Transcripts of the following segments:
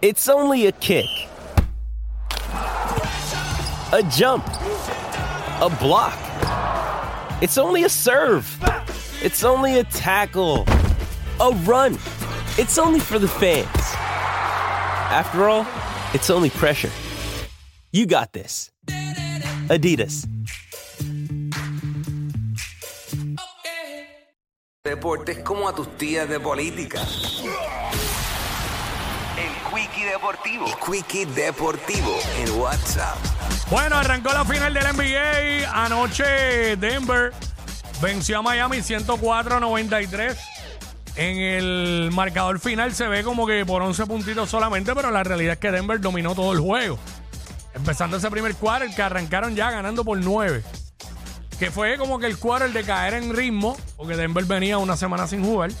It's only a kick. A jump. A block. It's only a serve. It's only a tackle. A run. It's only for the fans. After all, it's only pressure. You got this. Adidas. Deportes como a tus tías de política. Quickie Deportivo. El Quickie Deportivo en WhatsApp. Bueno, arrancó la final del NBA. Anoche Denver venció a Miami 104-93. En el marcador final se ve como que por 11 puntitos solamente, pero la realidad es que Denver dominó todo el juego. Empezando ese primer quarter que arrancaron ya ganando por 9. Que fue como que el quarter de caer en ritmo, porque Denver venía una semana sin jugar.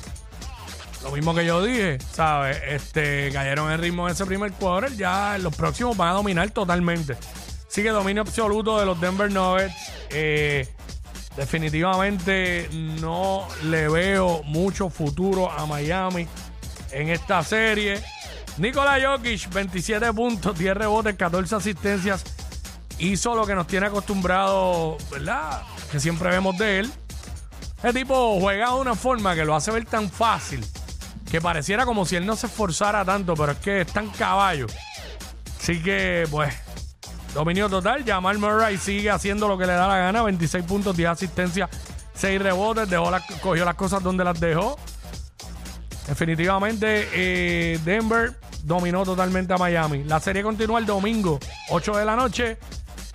Lo mismo que yo dije, ¿sabes? Este, cayeron en ritmo en ese primer quarter, ya los próximos van a dominar totalmente. Sigue dominio absoluto de los Denver Nuggets. Eh, definitivamente no le veo mucho futuro a Miami en esta serie. Nikola Jokic, 27 puntos, 10 rebotes, 14 asistencias. Hizo lo que nos tiene acostumbrado, ¿verdad? Que siempre vemos de él. El tipo juega de una forma que lo hace ver tan fácil que pareciera como si él no se esforzara tanto, pero es que es tan caballo. Así que, pues, dominio total. Jamal Murray sigue haciendo lo que le da la gana: 26 puntos, 10 asistencias, 6 rebotes. Dejó las- cogió las cosas donde las dejó. Definitivamente, eh, Denver dominó totalmente a Miami. La serie continúa el domingo, 8 de la noche,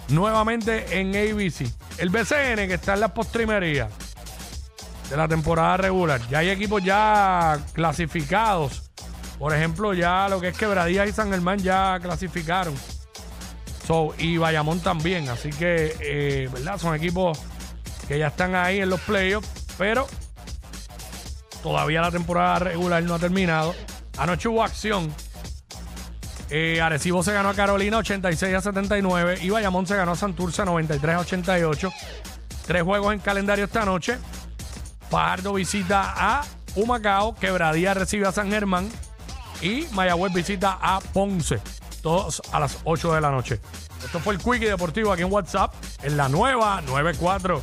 nuevamente en ABC. El BCN, que está en las postrimerías de la temporada regular. Ya hay equipos ya clasificados. Por ejemplo, ya lo que es Quebradía y San Germán ya clasificaron. So, y Bayamón también. Así que, eh, ¿verdad? Son equipos que ya están ahí en los playoffs. Pero todavía la temporada regular no ha terminado. Anoche hubo acción. Eh, Arecibo se ganó a Carolina 86 a 79 y Bayamón se ganó a Santurce 93 a 88. Tres juegos en calendario esta noche. Fajardo visita a Humacao, Quebradía recibe a San Germán y Mayagüez visita a Ponce. Todos a las 8 de la noche. Esto fue el Quickie Deportivo aquí en WhatsApp en la nueva 94.